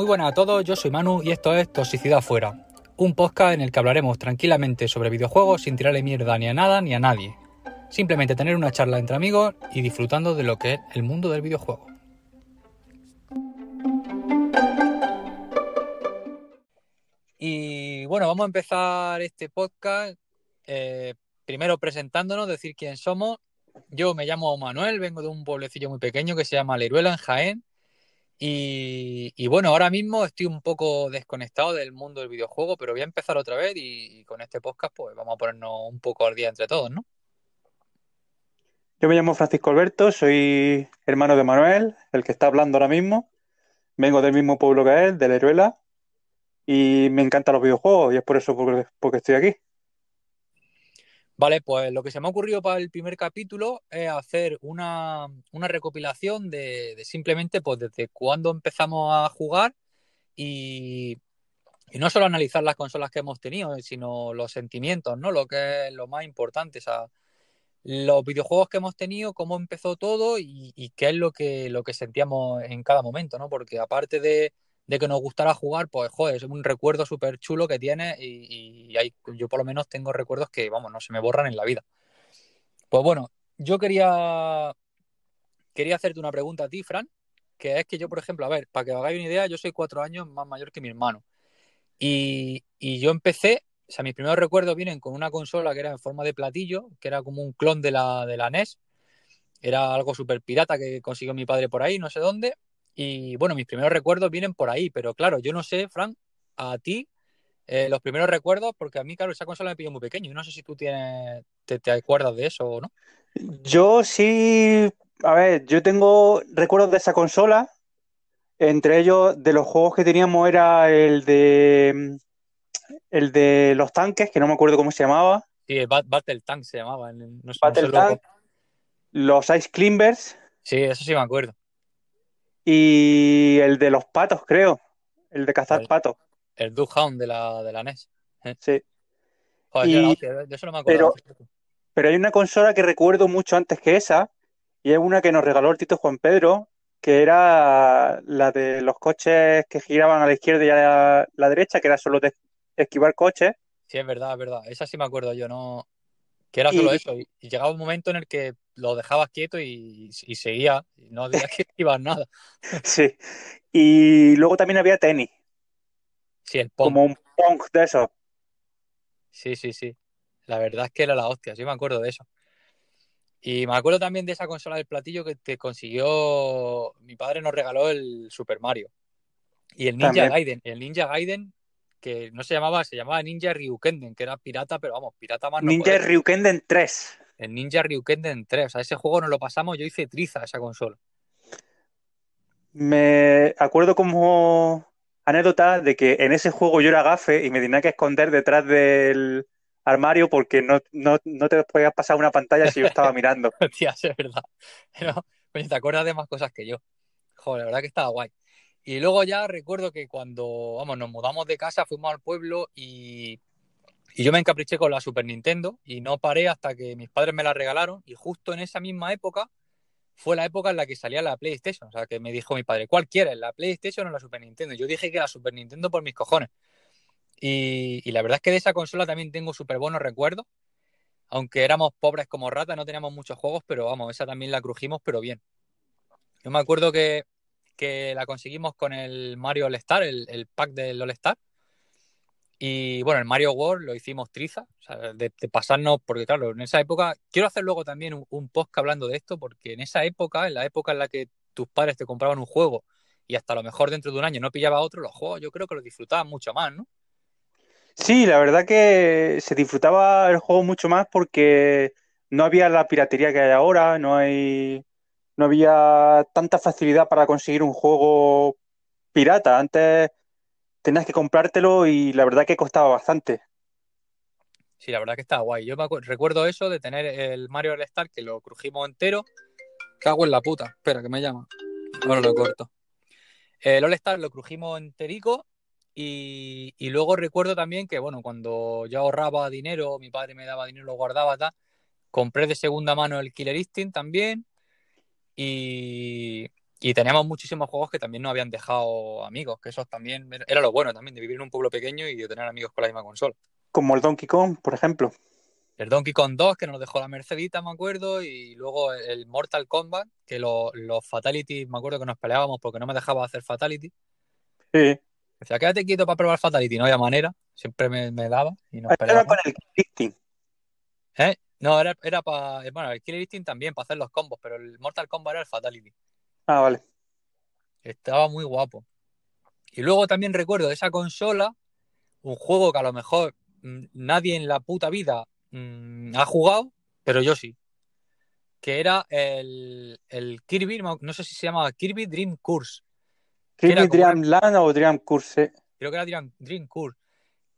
Muy buenas a todos, yo soy Manu y esto es Toxicidad Fuera, un podcast en el que hablaremos tranquilamente sobre videojuegos sin tirarle mierda ni a nada ni a nadie. Simplemente tener una charla entre amigos y disfrutando de lo que es el mundo del videojuego. Y bueno, vamos a empezar este podcast eh, primero presentándonos, decir quién somos. Yo me llamo Manuel, vengo de un pueblecillo muy pequeño que se llama Leruela, en Jaén. Y, bueno, ahora mismo estoy un poco desconectado del mundo del videojuego, pero voy a empezar otra vez y, con este podcast pues vamos a ponernos un poco al día entre todos, ¿no? Yo me llamo Francisco Alberto, soy hermano de Manuel, el que está hablando ahora mismo. Vengo del mismo pueblo que él, de Leruela, y me encantan los videojuegos y es por eso porque estoy aquí. Vale, pues lo que se me ha ocurrido para el primer capítulo es hacer una, recopilación de, simplemente pues desde cuándo empezamos a jugar y, no solo analizar las consolas que hemos tenido, sino los sentimientos, ¿no? Lo que es lo más importante, o sea, los videojuegos que hemos tenido, cómo empezó todo y, y qué es lo que, lo que sentíamos en cada momento, ¿no? Porque aparte de, de que nos gustara jugar, pues joder, es un recuerdo súper chulo que tiene y, yo por lo menos tengo recuerdos que, vamos, no se me borran en la vida. Pues bueno, yo quería, quería hacerte una pregunta a ti, Fran, que es que yo, por ejemplo, a ver, para que os hagáis una idea, yo soy cuatro años más mayor que mi hermano. Y, yo empecé, o sea, mis primeros recuerdos vienen con una consola que era en forma de platillo, que era como un clon de la, de la NES. Era algo súper pirata que consiguió mi padre por ahí, no sé dónde. Y bueno, mis primeros recuerdos vienen por ahí, pero claro, yo no sé, Frank, a ti, eh, los primeros recuerdos, porque a mí, claro, esa consola me pilló muy pequeño. y no sé si tú tienes, te, acuerdas de eso o no. Yo sí, a ver, yo tengo recuerdos de esa consola. Entre ellos, de los juegos que teníamos era el de el de los tanques, que no me acuerdo cómo se llamaba. Sí, Battle Tank se llamaba. No Battle Tank. Los Ice Climbers. Sí, eso sí me acuerdo. Y el de los patos, creo. El de cazar patos. El Duck Hound de la, de la NES. ¿eh? Sí. Joder, de eso no me acuerdo. Pero, hay una consola que recuerdo mucho antes que esa, y es una que nos regaló el Tito Juan Pedro, que era la de los coches que giraban a la izquierda y a la, derecha, que era solo de esquivar coches. Sí, es verdad, es verdad. Esa sí me acuerdo yo, no. Que era solo eso. Y, llegaba un momento en el que lo dejabas quieto y, seguía. no había que esquivar nada. Sí. Y luego también había tenis. Sí, el pong. Como un pong de eso. Sí, sí, sí. La verdad es que era la hostia, sí me acuerdo de eso. Y me acuerdo también de esa consola del platillo que te consiguió. Mi padre nos regaló el Super Mario. Y el Ninja Gaiden. El Ninja Gaiden que no se llamaba, se llamaba Ninja Ryukenden, que era pirata, pero vamos, pirata más. Ninja Ryukenden 3. El Ninja Ryukenden 3. O sea, ese juego no lo pasamos, yo hice triza esa consola. Me acuerdo como anécdota de que en ese juego yo era gafe y me tenía que esconder detrás del armario porque no, te podías pasar una pantalla si yo estaba mirando. Tía, es verdad. Pero, te acuerdas de más cosas que yo. Joder, la verdad que estaba guay. Y luego ya recuerdo que cuando, vamos, nos mudamos de casa, fuimos al pueblo y, yo me encapriché con la Super Nintendo y no paré hasta que mis padres me la regalaron y justo en esa misma época fue la época en la que salía la PlayStation. O sea, que me dijo mi padre, ¿cuál quieres? ¿La PlayStation o la Super Nintendo? Yo dije que la Super Nintendo por mis cojones. Y, y la verdad es que de esa consola también tengo súper buenos recuerdos. Aunque éramos pobres como ratas, no teníamos muchos juegos, pero vamos, esa también la crujimos, pero bien. Yo me acuerdo que que la conseguimos con el Mario All Star, el, pack del All Star. Y bueno, el Mario World lo hicimos triza, de, pasarnos, porque claro, en esa época, quiero hacer luego también un, un post hablando de esto, porque en esa época, en la época en la que tus padres te compraban un juego y hasta a lo mejor dentro de un año no pillaba otro, los juegos yo creo que los disfrutaban mucho más, ¿no? Sí, la verdad que se disfrutaba el juego mucho más porque no había la piratería que hay ahora, no hay no había tanta facilidad para conseguir un juego pirata. Antes tenías que comprártelo y la verdad que costaba bastante. Sí, la verdad que estaba guay. Yo me recuerdo eso de tener el Mario All Star que lo crujimos entero. Cago en la puta. Espera, que me llama. Bueno, lo corto. El All Star lo crujimos enterico y, y, luego recuerdo también que, bueno, cuando yo ahorraba dinero, mi padre me daba dinero, lo guardaba, tal, compré de segunda mano el Killer Instinct también. Y, Y teníamos muchísimos juegos que también nos habían dejado amigos, que eso también era lo bueno también, de vivir en un pueblo pequeño y de tener amigos con la misma consola. Como el Donkey Kong, por ejemplo. El Donkey Kong 2, que nos dejó la Mercedita, me acuerdo, y luego el Mortal Kombat, que los Fatality, me acuerdo que nos peleábamos porque no me dejaba hacer Fatality. Sí. Decía, quédate quieto para probar Fatality, no había manera, siempre me, daba y nos Era para el Killer ¿Eh? No, era, era para. Bueno, el Killer Instinct también, para hacer los combos, pero el Mortal Kombat era el Fatality. Ah, vale. Estaba muy guapo. Y luego también recuerdo de esa consola, un juego que a lo mejor mm, nadie en la puta vida Mm, ha jugado, pero yo sí. Que era el, Kirby, no sé si se llama Kirby Dream Course. Kirby Dream Land o Dream Course. Creo que era Dream, Dream Course.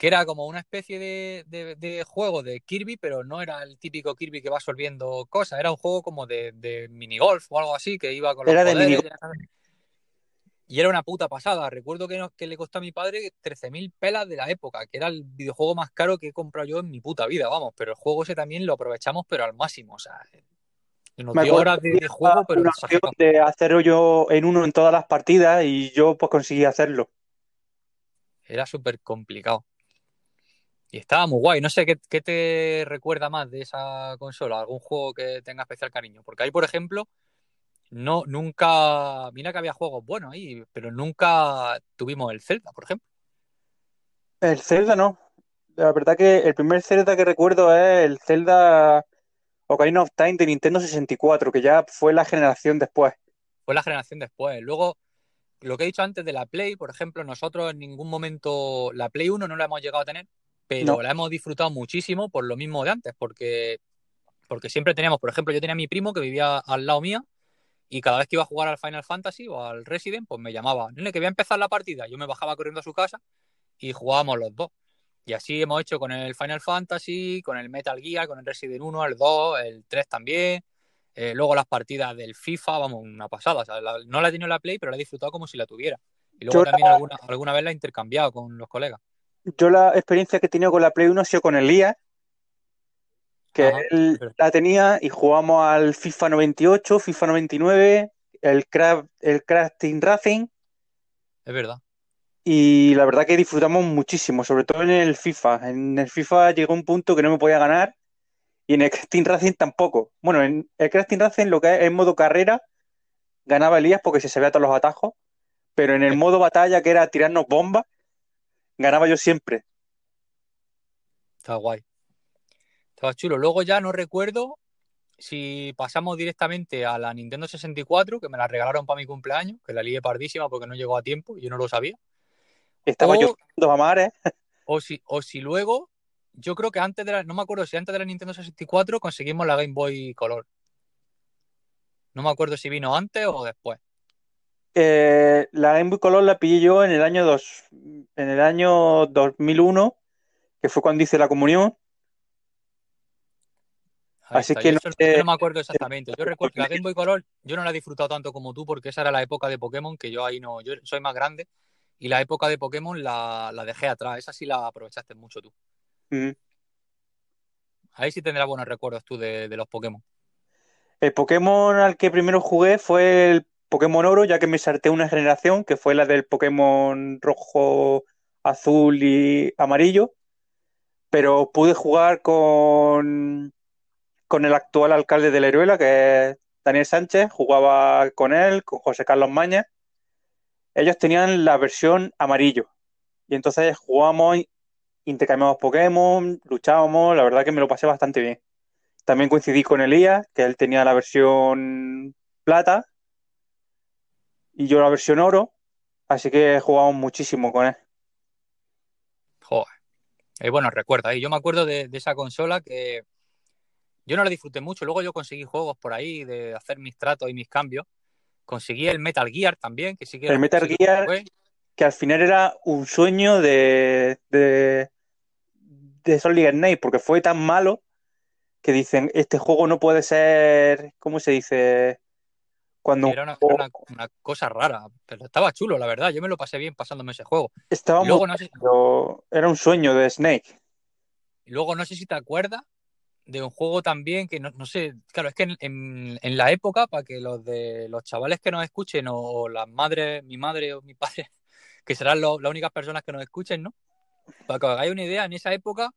Que era como una especie de, juego de Kirby, pero no era el típico Kirby que va absorbiendo cosas. Era un juego como de, de minigolf o algo así, que iba con los era De y era una puta pasada. Recuerdo que, que le costó a mi padre 13.000 pelas de la época, que era el videojuego más caro que he comprado yo en mi puta vida, vamos. Pero el juego ese también lo aprovechamos, pero al máximo. O sea, nos dio horas de, juego, pero. Una de hacerlo yo en uno en todas las partidas y yo pues conseguí hacerlo. Era súper complicado. Y estaba muy guay. No sé ¿qué, ¿qué, te recuerda más de esa consola, algún juego que tenga especial cariño. Porque ahí, por ejemplo, no, nunca. Mira que había juegos buenos ahí, pero nunca tuvimos el Zelda, por ejemplo. El Zelda no. La verdad que el primer Zelda que recuerdo es el Zelda Ocarina of Time de Nintendo 64, que ya fue la generación después. Fue la generación después. Luego, lo que he dicho antes de la Play, por ejemplo, nosotros en ningún momento la Play 1 no la hemos llegado a tener, pero la hemos disfrutado muchísimo por lo mismo de antes, porque, porque siempre teníamos, por ejemplo, yo tenía a mi primo que vivía al lado mía y cada vez que iba a jugar al Final Fantasy o al Resident, pues me llamaba, nene, que voy a empezar la partida. Yo me bajaba corriendo a su casa y jugábamos los dos. Y así hemos hecho con el Final Fantasy, con el Metal Gear, con el Resident 1, el 2, el 3 también. Eh, luego las partidas del FIFA, vamos, una pasada. no la he tenido en la Play, pero la he disfrutado como si la tuviera. Y luego también alguna, alguna vez la he intercambiado con los colegas. Yo la experiencia que he tenido con la Play 1 ha sido con el IA, que él la tenía y jugamos al FIFA 98, FIFA 99, el Craft, el Team Racing. Es verdad. Y la verdad que disfrutamos muchísimo, sobre todo en el FIFA. En el FIFA llegó un punto que no me podía ganar y en el Team Racing tampoco. Bueno, en el Team Racing lo que es en modo carrera ganaba Elías porque se sabía todos los atajos, pero en el modo batalla que era tirarnos bombas, ganaba yo siempre. Está guay. Estaba chulo. Luego ya no recuerdo si pasamos directamente a la Nintendo 64, que me la regalaron para mi cumpleaños, que la lié pardísima porque no llegó a tiempo y yo no lo sabía. Estaba yo yo amar, ¿eh? O si, o si luego, yo creo que antes de la, no me acuerdo si antes de la Nintendo 64 conseguimos la Game Boy Color. No me acuerdo si vino antes o después. Eh, la Game Boy Color la pillé yo en el año dos, en el año 2001, que fue cuando hice la comunión. Así que no, no, me acuerdo exactamente. Yo recuerdo que la Game Boy Color yo no la he disfrutado tanto como tú porque esa era la época de Pokémon que yo ahí no, yo soy más grande y la época de Pokémon la, dejé atrás. Esa sí la aprovechaste mucho tú. Ahí sí tendrás buenos recuerdos tú de, los Pokémon. El Pokémon al que primero jugué fue el Pokémon Oro, ya que me salté una generación, que fue la del Pokémon rojo, azul y amarillo. Pero pude jugar con con el actual alcalde de Leruela, que es Daniel Sánchez, jugaba con él, con José Carlos Maña. Ellos tenían la versión amarillo. Y entonces jugábamos, intercambiamos Pokémon, luchábamos, la verdad que me lo pasé bastante bien. También coincidí con Elías, que él tenía la versión plata y yo la versión oro, así que jugamos muchísimo con él. Joder. Y bueno, recuerda, yo me acuerdo de esa consola que yo no la disfruté mucho. Luego yo conseguí juegos por ahí de hacer mis tratos y mis cambios. Conseguí el Metal Gear también, que sí que El Metal Gear, que al final era un sueño de, de, de Solid Snake, porque fue tan malo que dicen, este juego no puede ser, ¿cómo se dice? Cuando era una, cosa rara, pero estaba chulo, la verdad. Yo me lo pasé bien pasándome ese juego. Estaba muy... Era un sueño de Snake. Y luego no sé si te acuerdas de un juego también que no, no sé, claro, es que en, en- en la época, para que los de los chavales que nos escuchen, o las madres, mi madre o mi padre, que serán lo- las únicas personas que nos escuchen, ¿no? Para que os hagáis una idea, en esa época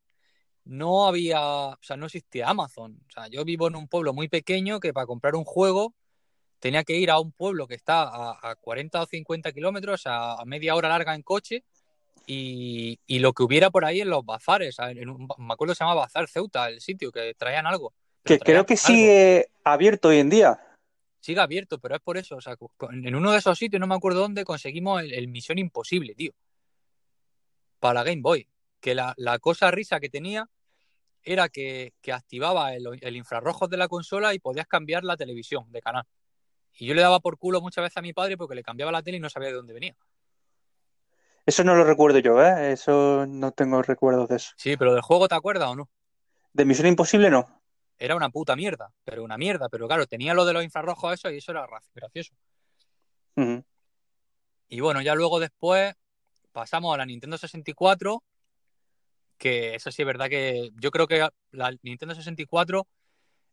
no había, o sea, no existía Amazon. O sea, yo vivo en un pueblo muy pequeño que para comprar un juego tenía que ir a un pueblo que está a, a 40 o 50 kilómetros, a, a media hora larga en coche, y, y lo que hubiera por ahí en los bazares. En un- me acuerdo que se llamaba Bazar Ceuta, el sitio, que traían algo. Que creo que algo. sigue abierto hoy en día. Sigue abierto, pero es por eso. O sea, en uno de esos sitios, no me acuerdo dónde, conseguimos el, el Misión Imposible, tío. Para Game Boy. Que la, la cosa risa que tenía era que, que activaba el, el infrarrojo de la consola y podías cambiar la televisión de canal. Y yo le daba por culo muchas veces a mi padre porque le cambiaba la tele y no sabía de dónde venía. Eso no lo recuerdo yo, ¿eh? Eso no tengo recuerdos de eso. Sí, pero del juego, ¿te acuerdas o no? De Misión Imposible no. Era una puta mierda, pero una mierda. Pero claro, tenía lo de los infrarrojos eso y eso era gra- gracioso. Y bueno, ya luego después pasamos a la Nintendo 64, que eso sí es verdad que yo creo que la Nintendo 64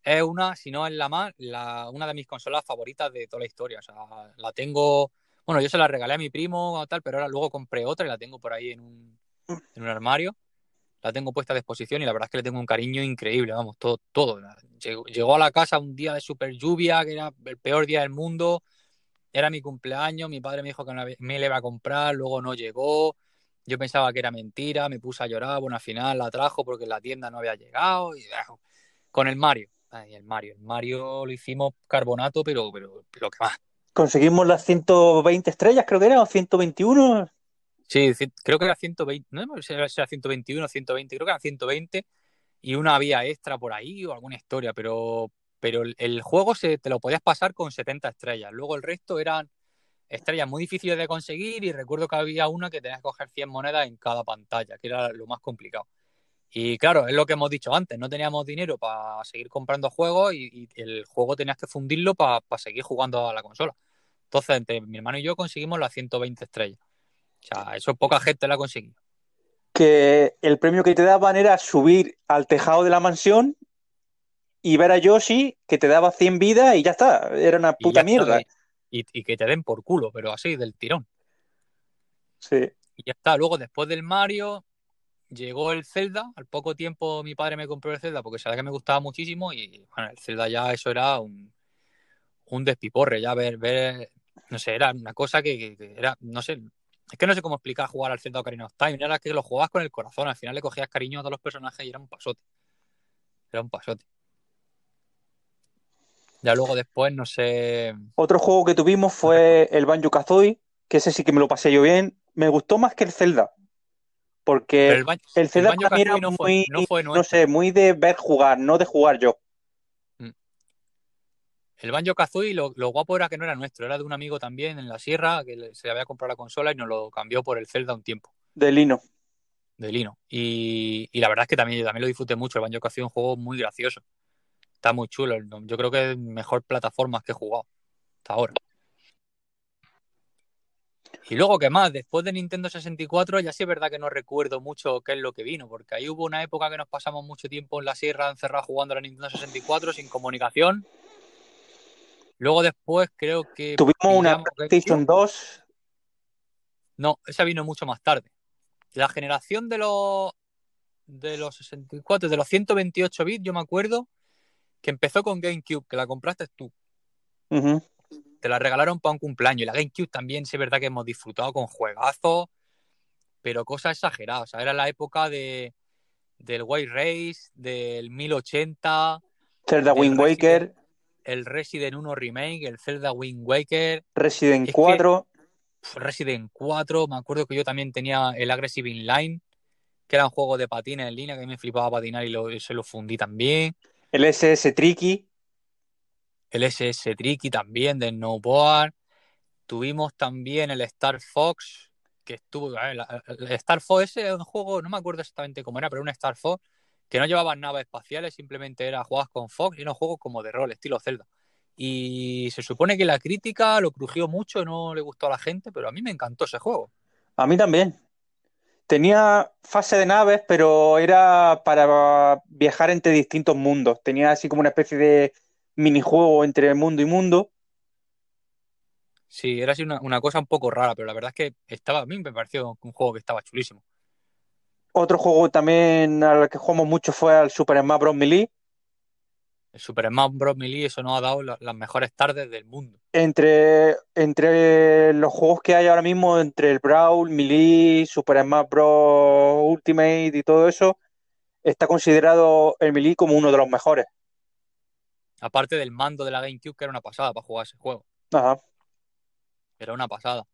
es una, si no es la más, la, una de mis consolas favoritas de toda la historia. O sea, la tengo, bueno, yo se la regalé a mi primo o tal, pero ahora luego compré otra y la tengo por ahí en un, en un armario. La tengo puesta a disposición y la verdad es que le tengo un cariño increíble, vamos, todo, todo. Llegó, llegó a la casa un día de super lluvia, que era el peor día del mundo, era mi cumpleaños, mi padre me dijo que no me la iba a comprar, luego no llegó, yo pensaba que era mentira, me puse a llorar, bueno, al final la trajo porque la tienda no había llegado, y ah, con el Mario, ay, el Mario, el Mario lo hicimos carbonato, pero, pero lo que más. Conseguimos las 120 estrellas, creo que era, o 121. Sí, creo que era 120, no sé si era 121 o 120, creo que eran 120 y una vía extra por ahí o alguna historia, pero, pero el, el juego se, te lo podías pasar con 70 estrellas. Luego el resto eran estrellas muy difíciles de conseguir y recuerdo que había una que tenías que coger 100 monedas en cada pantalla, que era lo más complicado. Y claro, es lo que hemos dicho antes, no teníamos dinero para seguir comprando juegos y, y el juego tenías que fundirlo para seguir jugando a la consola. Entonces, entre mi hermano y yo conseguimos las 120 estrellas. O sea, eso poca gente la ha conseguido. Que el premio que te daban era subir al tejado de la mansión y ver a Yoshi que te daba 100 vidas y ya está. Era una puta mierda. está, Y, y que te den por culo, pero así, del tirón. Sí. Y ya está. Luego, después del Mario, llegó el Zelda. Al poco tiempo mi padre me compró el Zelda porque sabía que me gustaba muchísimo. Y bueno, el Zelda ya eso era un, un despiporre. Ya ver, ver, no sé, era una cosa que, era, no sé, es que no sé cómo explicar jugar al Zelda Ocarina of Time. Era que lo jugabas con el corazón. Al final le cogías cariño a todos los personajes y era un pasote. Era un pasote. Ya luego después, no sé. Otro juego que tuvimos fue el Banjo Kazooie, que ese sí que me lo pasé yo bien. Me gustó más que el Zelda. Porque el, Ban- el era no fue, muy, no fue no nuestro. sé, muy de ver jugar, no de jugar yo. El Banjo Kazooie, lo, lo guapo era que no era nuestro, era de un amigo también en la sierra que se había comprado la consola y nos lo cambió por el Zelda un tiempo, De Lino. de Lino. Y, y la verdad es que también, yo también lo disfruté mucho. El Banjo Kazooie es un juego muy gracioso. Está muy chulo. Yo creo que es mejor plataformas que he jugado hasta ahora. Y luego, ¿qué más? Después de Nintendo 64, ya sí es verdad que no recuerdo mucho qué es lo que vino, porque ahí hubo una época que nos pasamos mucho tiempo en la sierra encerrados jugando a la Nintendo 64 sin comunicación. Luego después creo que Tuvimos una PlayStation GameCube. 2. No, esa vino mucho más tarde. La generación de los de los 64, de los 128 bits, yo me acuerdo que empezó con GameCube, que la compraste tú. Ujú. Te la regalaron para un cumpleaños. Y la GameCube también, sí es verdad que hemos disfrutado con juegazos, pero cosas exageradas. O sea, era la época de del White Race, del 1080, Zelda Wind Resident, Waker, el Resident 1 Remake, el Zelda Wind Waker. Resident Es que 4. pf, Resident 4, me acuerdo que yo también tenía el Aggressive Inline, que era un juego de patines en línea que a mí me flipaba patinar y lo- se lo fundí también. El SS Tricky. El SS Tricky también de Snowboard. Tuvimos también el Star Fox, que estuvo. El Star Fox ese es un juego, no me acuerdo exactamente cómo era, pero un Star Fox que no llevaba naves espaciales, simplemente era jugadas con Fox y era un juego como de rol, estilo Zelda. Y se supone que la crítica lo crujió mucho, no le gustó a la gente, pero a mí me encantó ese juego. A mí también. Tenía fase de naves, pero era para viajar entre distintos mundos. Tenía así como una especie de minijuego entre mundo y mundo. Sí, era así una, una cosa un poco rara, pero la verdad es que estaba, a mí me pareció un juego que estaba chulísimo. Otro juego también al que jugamos mucho fue al Super Smash Bros. Melee. El Super Smash Bros. Melee, eso nos ha dado la- las mejores tardes del mundo. Entre, entre los juegos que hay ahora mismo, entre el Brawl, Melee, Super Smash Bros. Ultimate y todo eso, está considerado el Melee como uno de los mejores. Aparte del mando de la GameCube, que era una pasada para jugar ese juego. Ajá. Era una pasada.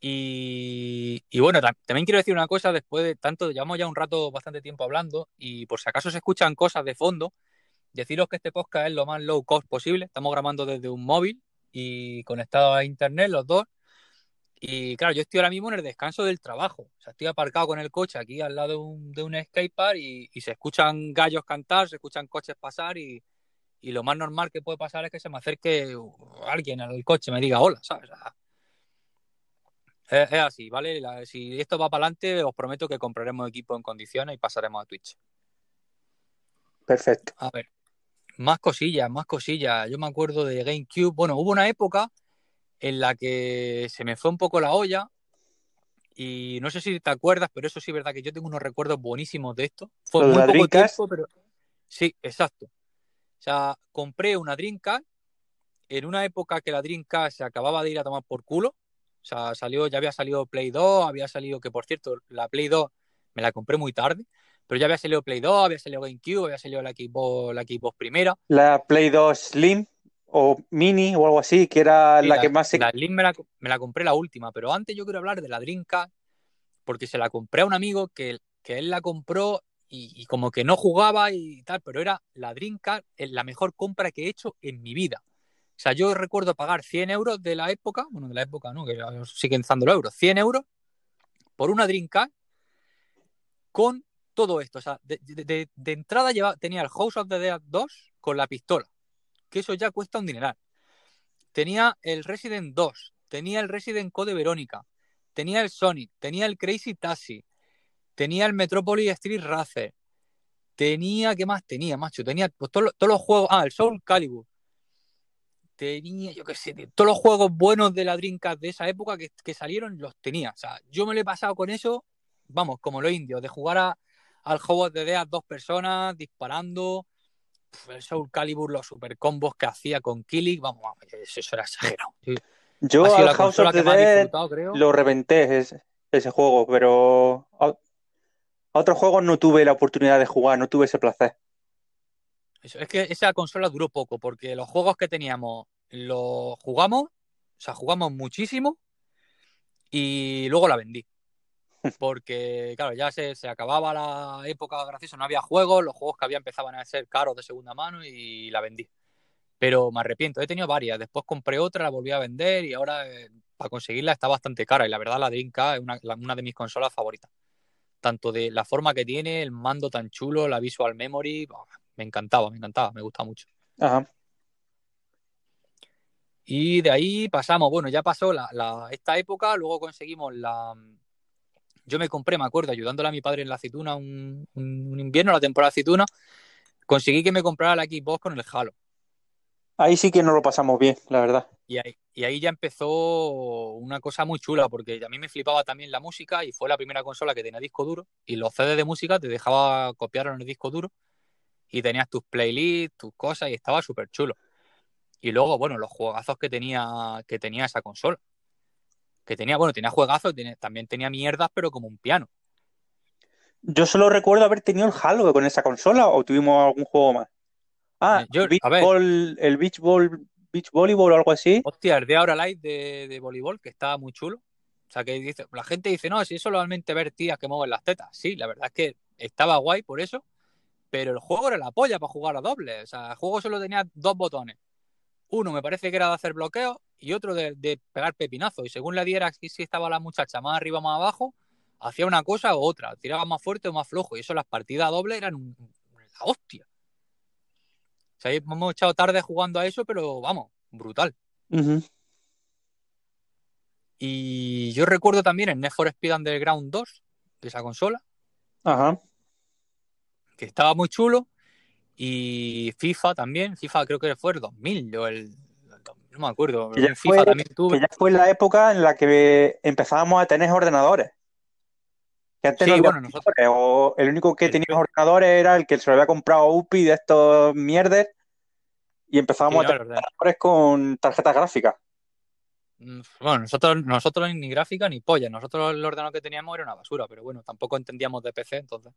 Y, y bueno, tam- también quiero decir una cosa, después de tanto, llevamos ya un rato, bastante tiempo hablando, y por si acaso se escuchan cosas de fondo, deciros que este podcast es lo más low cost posible. Estamos grabando desde un móvil y conectado a internet los dos. Y claro, yo estoy ahora mismo en el descanso del trabajo. O sea, estoy aparcado con el coche aquí al lado de un, de un skatepark y, y se escuchan gallos cantar, se escuchan coches pasar y, y lo más normal que puede pasar es que se me acerque alguien al coche y me diga hola, ¿sabes? Es, es así, ¿vale? La- si esto va para adelante, os prometo que compraremos equipo en condiciones y pasaremos a Twitch. Perfecto. A ver, más cosillas, más cosillas. Yo me acuerdo de GameCube. Bueno, hubo una época en la que se me fue un poco la olla y no sé si te acuerdas, pero eso sí es verdad que yo tengo unos recuerdos buenísimos de esto. Fue ¿Lo de muy poco tiempo, pero sí, exacto. O sea, compré una Dreamcast en una época que la Dreamcast se acababa de ir a tomar por culo. O sea, salió, ya había salido Play 2, había salido, que por cierto, la Play 2 me la compré muy tarde, pero ya había salido Play 2, había salido GameCube, había salido la Xbox, la Xbox primera. La Play 2 Slim o Mini o algo así, que era Sí, la que más se... la Slim me la, me la compré la última, pero antes yo quiero hablar de la Dreamcast porque se la compré a un amigo que, que él la compró y, como que no jugaba y tal, pero era la Dreamcast eh, la mejor compra que he hecho en mi vida. O sea, yo recuerdo pagar 100 euros de la época, bueno, de la época, ¿no? Que siguen estando los euros, 100 euros por una Dreamcast con todo esto. O sea, de entrada lleva, tenía el House of the Dead 2 con la pistola, que eso ya cuesta un dineral. Tenía el Resident 2, tenía el Resident Code Verónica, tenía el Sonic, tenía el Crazy Taxi, tenía el Metropolis Street Racer, tenía, ¿qué más tenía, macho? Tenía pues, todos, los- todos los juegos, ah, el Soul Calibur, tenía, yo qué sé, todos los juegos buenos de la Dreamcast de esa época que, que salieron, los tenía. O sea, yo me lo he pasado con eso, vamos, como los indios, de jugar a, al juego de Dead dos personas, disparando, el Soul Calibur, los super combos que hacía con Killing, vamos, vamos, eso, era exagerado. Sí. Yo al House of the Dead lo reventé ese, ese juego, pero a, otros juegos no tuve la oportunidad de jugar, no tuve ese placer. Eso, es que esa consola duró poco, porque los juegos que teníamos los jugamos, o sea, jugamos muchísimo y luego la vendí. Porque, claro, ya se, se acababa la época graciosa, no había juegos, los juegos que había empezaban a ser caros de segunda mano y la vendí. Pero me arrepiento, he tenido varias, después compré otra, la volví a vender y ahora eh, para conseguirla está bastante cara y la verdad la Dreamcast es una, la- una de mis consolas favoritas. Tanto de la forma que tiene, el mando tan chulo, la visual memory, me encantaba, me encantaba, me gustaba mucho. Ajá. Y de ahí pasamos, bueno, ya pasó la, la- esta época, luego conseguimos la... Yo me compré, me acuerdo, ayudándole a mi padre en la aceituna un, un- un invierno, la temporada de aceituna, conseguí que me comprara la Xbox con el Halo. Ahí sí que no lo pasamos bien, la verdad. Y ahí, y ahí ya empezó una cosa muy chula, porque a mí me flipaba también la música y fue la primera consola que tenía disco duro y los CDs de música te dejaba copiar en el disco duro y tenías tus playlists, tus cosas y estaba súper chulo. Y luego, bueno, los juegazos que tenía, que tenía esa consola. Que tenía, bueno, tenía juegazos, tenía- también tenía mierdas, pero como un piano. Yo solo recuerdo haber tenido el Halo con esa consola o tuvimos algún juego más. Ah, Eh, yo- Beach a. Ball- el Beach Ball, Beach Volleyball o algo así. Hostia, el de ahora Live de, de voleibol, que estaba muy chulo. O sea, que dice, la gente dice, no, si es solamente ver tías que mueven las tetas. Sí, la verdad es que estaba guay por eso, pero el juego era la polla para jugar a doble. O sea, el juego solo tenía dos botones. Uno me parece que era de hacer bloqueo y otro de, de pegar pepinazo. Y según le diera si, si estaba la muchacha más arriba o más abajo, hacía una cosa u otra. Tiraba más fuerte o más flojo. Y eso las partidas dobles eran un- la hostia. O sea, hemos echado tarde jugando a eso, pero vamos, brutal. Y yo recuerdo también el Need for Speed Underground 2, esa consola. Ajá. Que estaba muy chulo. Y FIFA también. FIFA creo que fue el 2000 o el. No me acuerdo. Que ya, FIFA fue, también tuve. que ya fue la época en la que empezábamos a tener ordenadores. Que antes Sí, no había bueno, nosotros- ordenadores, o el único que El tenía ordenadores era el que se lo había comprado UPI de estos mierdes. Y empezábamos Sí, a tener el orden- ordenadores con tarjetas gráficas. Mm, Bueno, nosotros, nosotros ni gráfica ni polla. Nosotros el ordenador que teníamos era una basura, pero bueno, tampoco entendíamos de PC, entonces.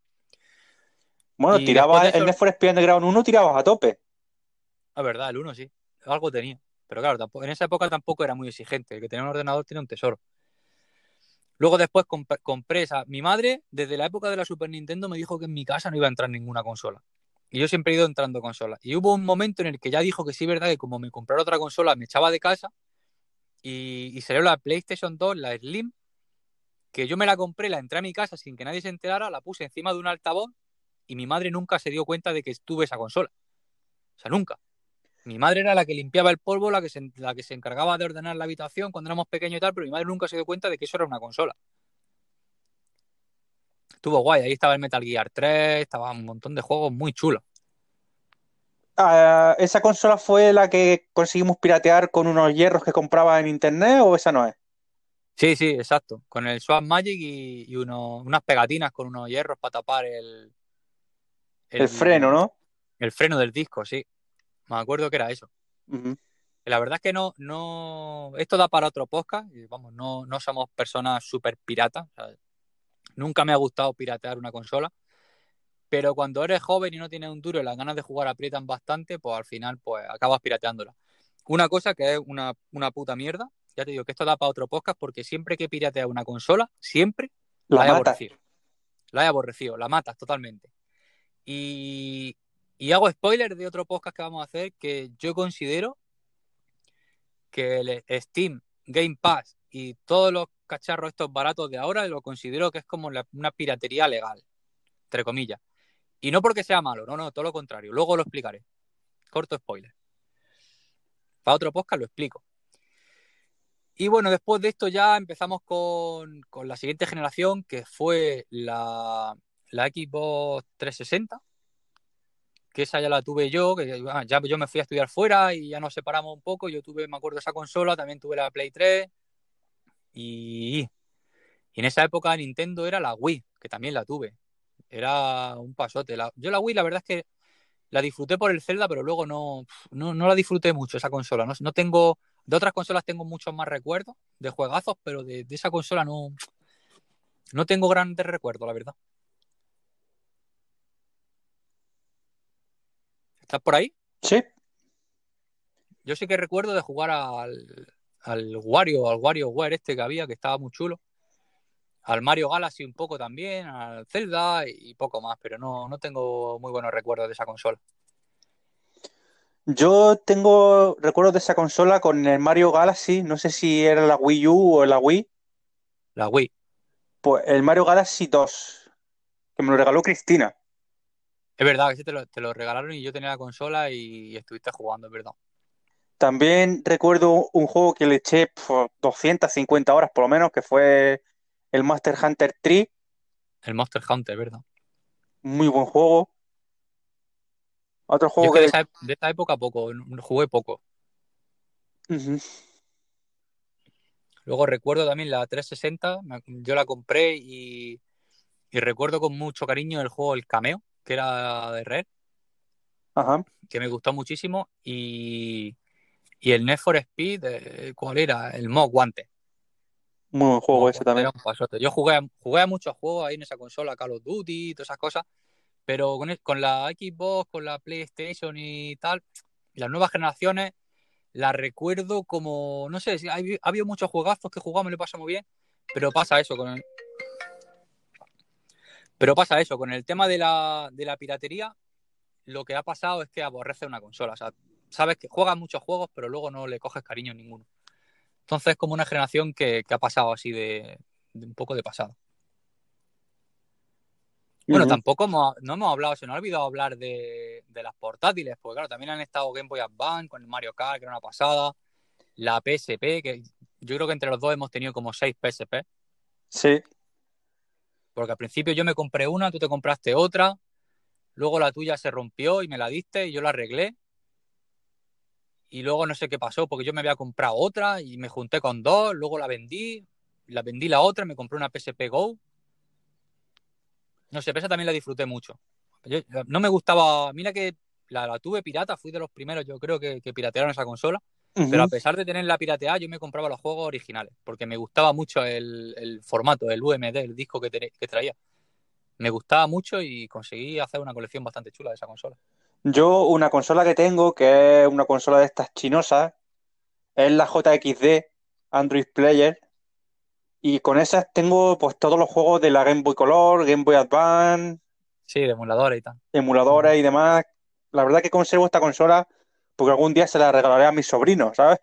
Bueno, Y después de el eso- Need for Speed Underground 1, tirabas a tope. La verdad, el 1 sí. Algo tenía. Pero claro, tampoco, en esa época tampoco era muy exigente. El que tenía un ordenador tiene un tesoro. Luego después comp- compré. Mi madre, desde la época de la Super Nintendo, me dijo que en mi casa no iba a entrar ninguna consola. Y yo siempre he ido entrando consolas. Y hubo un momento en el que ya dijo que sí, verdad, que como me comprara otra consola, me echaba de casa. Y, y salió la PlayStation 2, la Slim, que yo me la compré, la entré a mi casa sin que nadie se enterara, la puse encima de un altavoz y mi madre nunca se dio cuenta de que tuve esa consola. O sea, nunca. Mi madre era la que limpiaba el polvo, la que, se, la que se encargaba de ordenar la habitación cuando éramos pequeños y tal, pero mi madre nunca se dio cuenta de que eso era una consola. Estuvo guay, ahí estaba el Metal Gear 3, estaba un montón de juegos muy chulos. Ah, ¿Esa consola fue la que conseguimos piratear con unos hierros que compraba en internet o esa no es? Sí, sí, exacto. Con el Swap Magic y, y unas pegatinas con unos hierros para tapar el, El, freno, ¿no? El freno del disco, sí. Me acuerdo que era eso. La verdad es que no, no. Esto da para otro podcast. y vamos, no, no somos personas súper piratas. o sea, nunca me ha gustado piratear una consola. Pero cuando eres joven y no tienes un duro y las ganas de jugar aprietan bastante, pues al final pues acabas pirateándola. Una cosa que es una, una puta mierda. Ya te digo que esto da para otro podcast porque siempre que pirateas una consola, siempre La la he aborrecido. La he aborrecido, la matas totalmente. Y, y hago spoiler de otro podcast que vamos a hacer que yo considero que el Steam, Game Pass y todos los cacharros estos baratos de ahora lo considero que es como una piratería legal, entre comillas. Y no porque sea malo, no, no, todo lo contrario. Luego lo explicaré. Corto spoiler. Para otro podcast lo explico. Y bueno, después de esto ya empezamos con, con la siguiente generación, que fue la, la Xbox 360, que esa ya la tuve yo, que ah, ya yo me fui a estudiar fuera y ya nos separamos un poco. Yo tuve, me acuerdo, esa consola, también tuve la Play 3 y, en esa época Nintendo era la Wii, que también la tuve. Era un pasote. Yo la Wii, la verdad es que la disfruté por el Zelda, pero luego no, no, no la disfruté mucho esa consola. No, no tengo, de otras consolas tengo muchos más recuerdos de juegazos, pero de, de esa consola no, no tengo grandes recuerdos, la verdad. ¿Estás por ahí? Sí. Yo sí que recuerdo de jugar al, al Wario, al WarioWare este que había, que estaba muy chulo. Al Mario Galaxy un poco también, al Zelda y poco más, pero no, no tengo muy buenos recuerdos de esa consola. Yo tengo recuerdos de esa consola con el Mario Galaxy, no sé si era la Wii U o la Wii, La Wii. pues el Mario Galaxy 2, que me lo regaló Cristina. Es verdad que sí te lo, te lo regalaron y yo tenía la consola y, estuviste jugando, es verdad. También recuerdo un juego que le eché pf, 250 horas por lo menos, que fue el Master Hunter 3, El Monster Hunter, es verdad. muy buen juego. Otro juego que de esa, de esa época poco, jugué poco. Luego recuerdo también la 360, me- yo la compré y, y recuerdo con mucho cariño el juego El Cameo, que era de Red, Ajá. que me gustó muchísimo, y, y el Need for Speed, eh, ¿cuál era? El Most Wanted. Muy buen juego ese también. Yo jugué, a- jugué a muchos juegos ahí en esa consola, Call of Duty y todas esas cosas, pero con, el- con la Xbox, con la PlayStation y tal, las nuevas generaciones las recuerdo como, no sé, ha habi- ha habido muchos juegazos que jugamos, me lo paso muy bien, pero pasa eso con el... Pero pasa eso, con el tema de la, de la piratería, lo que ha pasado es que aborrece una consola. O sea, sabes que juegas muchos juegos, pero luego no le coges cariño a ninguno. Entonces es como una generación que, que ha pasado así de, de un poco de pasada. Bueno, tampoco hemos- no hemos hablado, se nos ha olvidado hablar de, de las portátiles, porque claro, también han estado Game Boy Advance con el Mario Kart, que era una pasada, la PSP, que yo creo que entre los dos hemos tenido como seis PSP. Sí. Porque al principio yo me compré una, tú te compraste otra, luego la tuya se rompió y me la diste y yo la arreglé. Y luego no sé qué pasó, porque yo me había comprado otra y me junté con dos, luego la vendí, la vendí la otra, me compré una PSP Go. No sé, esa también la disfruté mucho. no me gustaba, mira que la, tuve pirata, fui de los primeros, yo creo que, piratearon esa consola. Pero a pesar de tener la pirateada, yo me compraba los juegos originales, porque me gustaba mucho el, formato, el UMD, el disco que, que traía. Me gustaba mucho y conseguí hacer una colección bastante chula de esa consola. Yo, una consola que tengo, que es una consola de estas chinosas, es la JXD Android Player. Y con esas tengo pues todos los juegos de la Game Boy Color, Game Boy Advance. Sí, de emuladores y tal. Emuladores y demás. La verdad que conservo esta consola porque algún día se la regalaré a mis sobrinos, ¿sabes?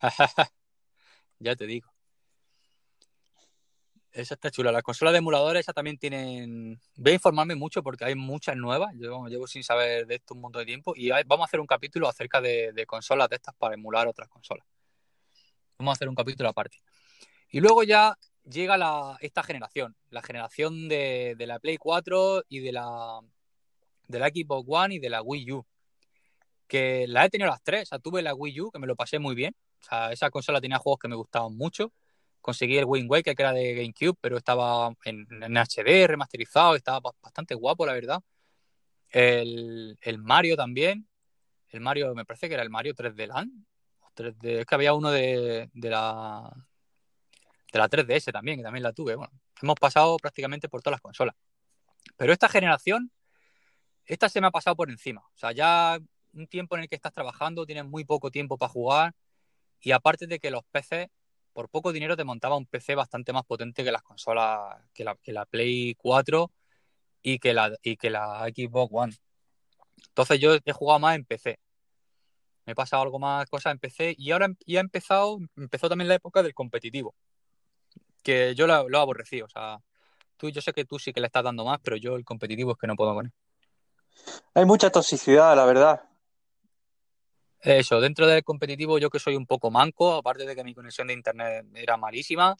ya te digo. Esa está chula. Las consolas de emuladores, esas también tienen. Voy a informarme mucho porque hay muchas nuevas. Yo llevo sin saber de esto un montón de tiempo. Y vamos a hacer un capítulo acerca de, consolas de estas para emular otras consolas. Vamos a hacer un capítulo aparte. Y luego ya llega esta generación, la generación de, la Play 4 y de la, de la Xbox One y de la Wii U. Que la he tenido las tres. O sea, tuve la Wii U, que me lo pasé muy bien. O sea, esa consola tenía juegos que me gustaban mucho conseguí el Wind Waker que era de GameCube, pero estaba en, HD, remasterizado, estaba bastante guapo, la verdad. El, Mario también. El Mario, me parece que era el Mario 3D Land. 3D, es que había uno de, la de la 3DS también, que también la tuve. Bueno, hemos pasado prácticamente por todas las consolas. Pero esta generación, esta se me ha pasado por encima. O sea, ya un tiempo en el que estás trabajando, tienes muy poco tiempo para jugar. Y aparte de que los PCs por poco dinero te montaba un PC bastante más potente que las consolas, que la, que la Play 4 y que la, y que la Xbox One. Entonces yo he jugado más en PC. Me he pasado algo más cosas en PC y ahora ya ha empezado, empezó también la época del competitivo. Que yo lo, lo he aborrecido. O sea, tú, yo sé que tú sí que le estás dando más, pero yo el competitivo es que no puedo con. Hay mucha toxicidad, la verdad. Eso, dentro del competitivo yo que soy un poco manco, aparte de que mi conexión de internet era malísima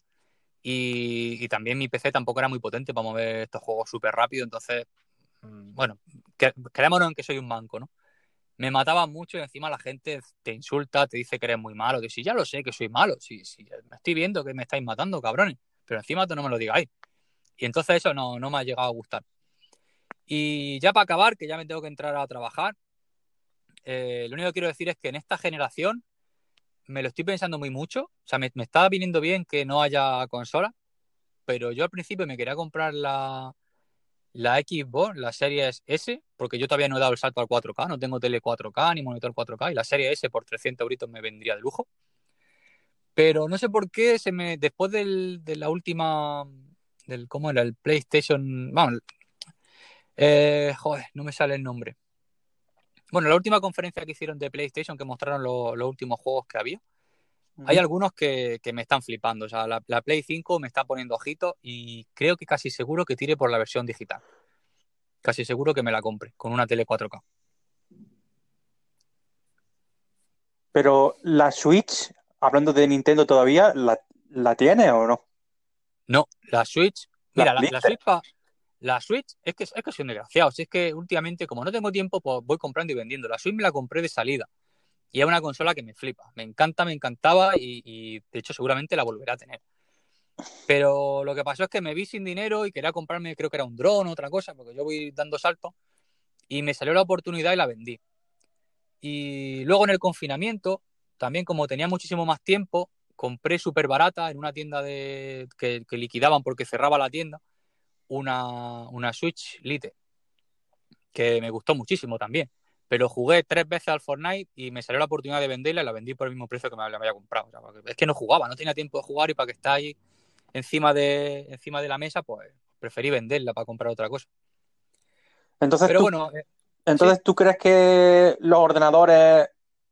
y, también mi PC tampoco era muy potente para mover estos juegos súper rápido, entonces, mm, bueno, creémonos en que soy un manco, ¿no? Me mataba mucho y encima la gente te insulta, te dice que eres muy malo, que si ya lo sé que soy malo, si, si me estoy viendo que me estáis matando, cabrones, pero encima tú no me lo digáis. Y entonces eso no, no me ha llegado a gustar. Y ya para acabar, que ya me tengo que entrar a trabajar, eh, lo único que quiero decir es que en esta generación me lo estoy pensando muy mucho. O sea, me, estaba viniendo bien que no haya consola, pero yo al principio me quería comprar la, la Xbox, la serie S, porque yo todavía no he dado el salto al 4K, no tengo tele 4K ni monitor 4K, y la serie S por 300 euritos me vendría de lujo. Pero no sé por qué se me después de la última del cómo era el PlayStation, vamos, eh, joder, no me sale el nombre. Bueno, la última conferencia que hicieron de PlayStation, que mostraron los últimos juegos que había, hay algunos que, me están flipando. O sea, la, Play 5 me está poniendo ojito y creo que casi seguro que tire por la versión digital. Casi seguro que me la compre con una tele 4K. Pero la Switch, hablando de Nintendo todavía, ¿la, tiene o no? No, la Switch. Mira, la, la Switch, la Switch es que, es que soy un desgraciado. Si es que últimamente, como no tengo tiempo, pues voy comprando y vendiendo. La Switch me la compré de salida. Y es una consola que me flipa. Me encanta, me encantaba y, de hecho seguramente la volveré a tener. Pero lo que pasó es que me vi sin dinero y quería comprarme, creo que era un dron o otra cosa, porque yo voy dando salto. Y me salió la oportunidad y la vendí. Y luego en el confinamiento, también como tenía muchísimo más tiempo, compré súper barata en una tienda de, que liquidaban porque cerraba la tienda una, una Switch Lite, que me gustó muchísimo también. Pero jugué tres veces al Fortnite y me salió la oportunidad de venderla y la vendí por el mismo precio que me la había comprado. es que no jugaba, no tenía tiempo de jugar y para que está ahí encima de, encima de la mesa, pues preferí venderla para comprar otra cosa. Entonces, Pero tú, bueno, eh, entonces ¿tú crees que los ordenadores,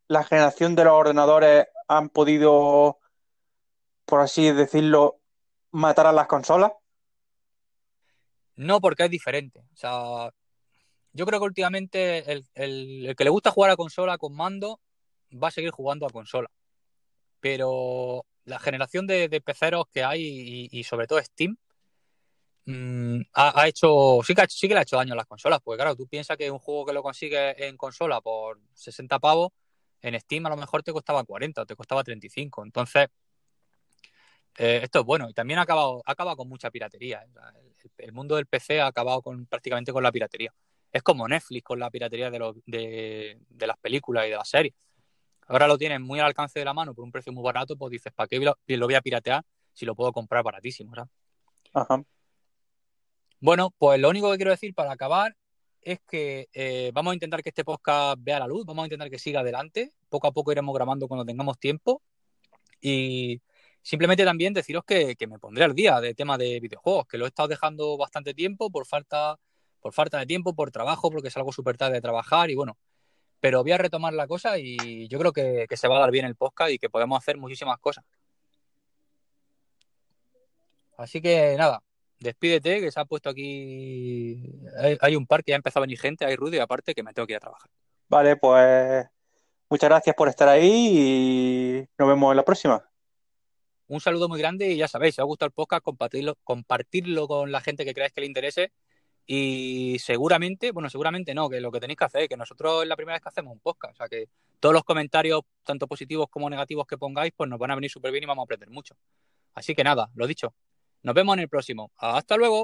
la generación de los ordenadores han podido, por así decirlo, matar a las consolas? No, porque es diferente. O sea, yo creo que últimamente el, que le gusta jugar a consola con mando va a seguir jugando a consola. Pero la generación de, peceros que hay y, sobre todo Steam, mm, ha, hecho, sí que, sí que le ha hecho daño a las consolas, porque claro, tú piensas que un juego que lo consigues en consola por 60 pavos, en Steam a lo mejor te costaba 40 o te costaba 35. Entonces, eh, esto es bueno. Y también ha acabado con mucha piratería. El, mundo del PC ha acabado con, prácticamente con la piratería. Es como Netflix con la piratería de, de, las películas y de las series. Ahora lo tienes muy al alcance de la mano por un precio muy barato, pues dices, ¿para qué lo, voy a piratear si lo puedo comprar baratísimo? Ajá. Bueno, pues lo único que quiero decir para acabar es que eh, vamos a intentar que este podcast vea la luz, vamos a intentar que siga adelante. Poco a poco iremos grabando cuando tengamos tiempo. Y simplemente también deciros que, me pondré al día de tema de videojuegos, que lo he estado dejando bastante tiempo por falta, por falta de tiempo, por trabajo, porque es algo súper tarde de trabajar y bueno. Pero voy a retomar la cosa y yo creo que, que se va a dar bien el podcast y que podemos hacer muchísimas cosas. Así que nada, despídete, que se ha puesto aquí. Hay, un par que ya ha empezado a venir gente, hay Rudy, aparte que me tengo que ir a trabajar. Vale, pues muchas gracias por estar ahí y nos vemos en la próxima. Un saludo muy grande y ya sabéis, si os ha gustado el podcast, compartirlo, compartirlo con la gente que creáis que le interese. Y seguramente, bueno, seguramente no, que lo que tenéis que hacer es que nosotros es la primera vez que hacemos un podcast. O sea que todos los comentarios, tanto positivos como negativos que pongáis, pues nos van a venir súper bien y vamos a aprender mucho. Así que nada, lo dicho, nos vemos en el próximo. Hasta luego.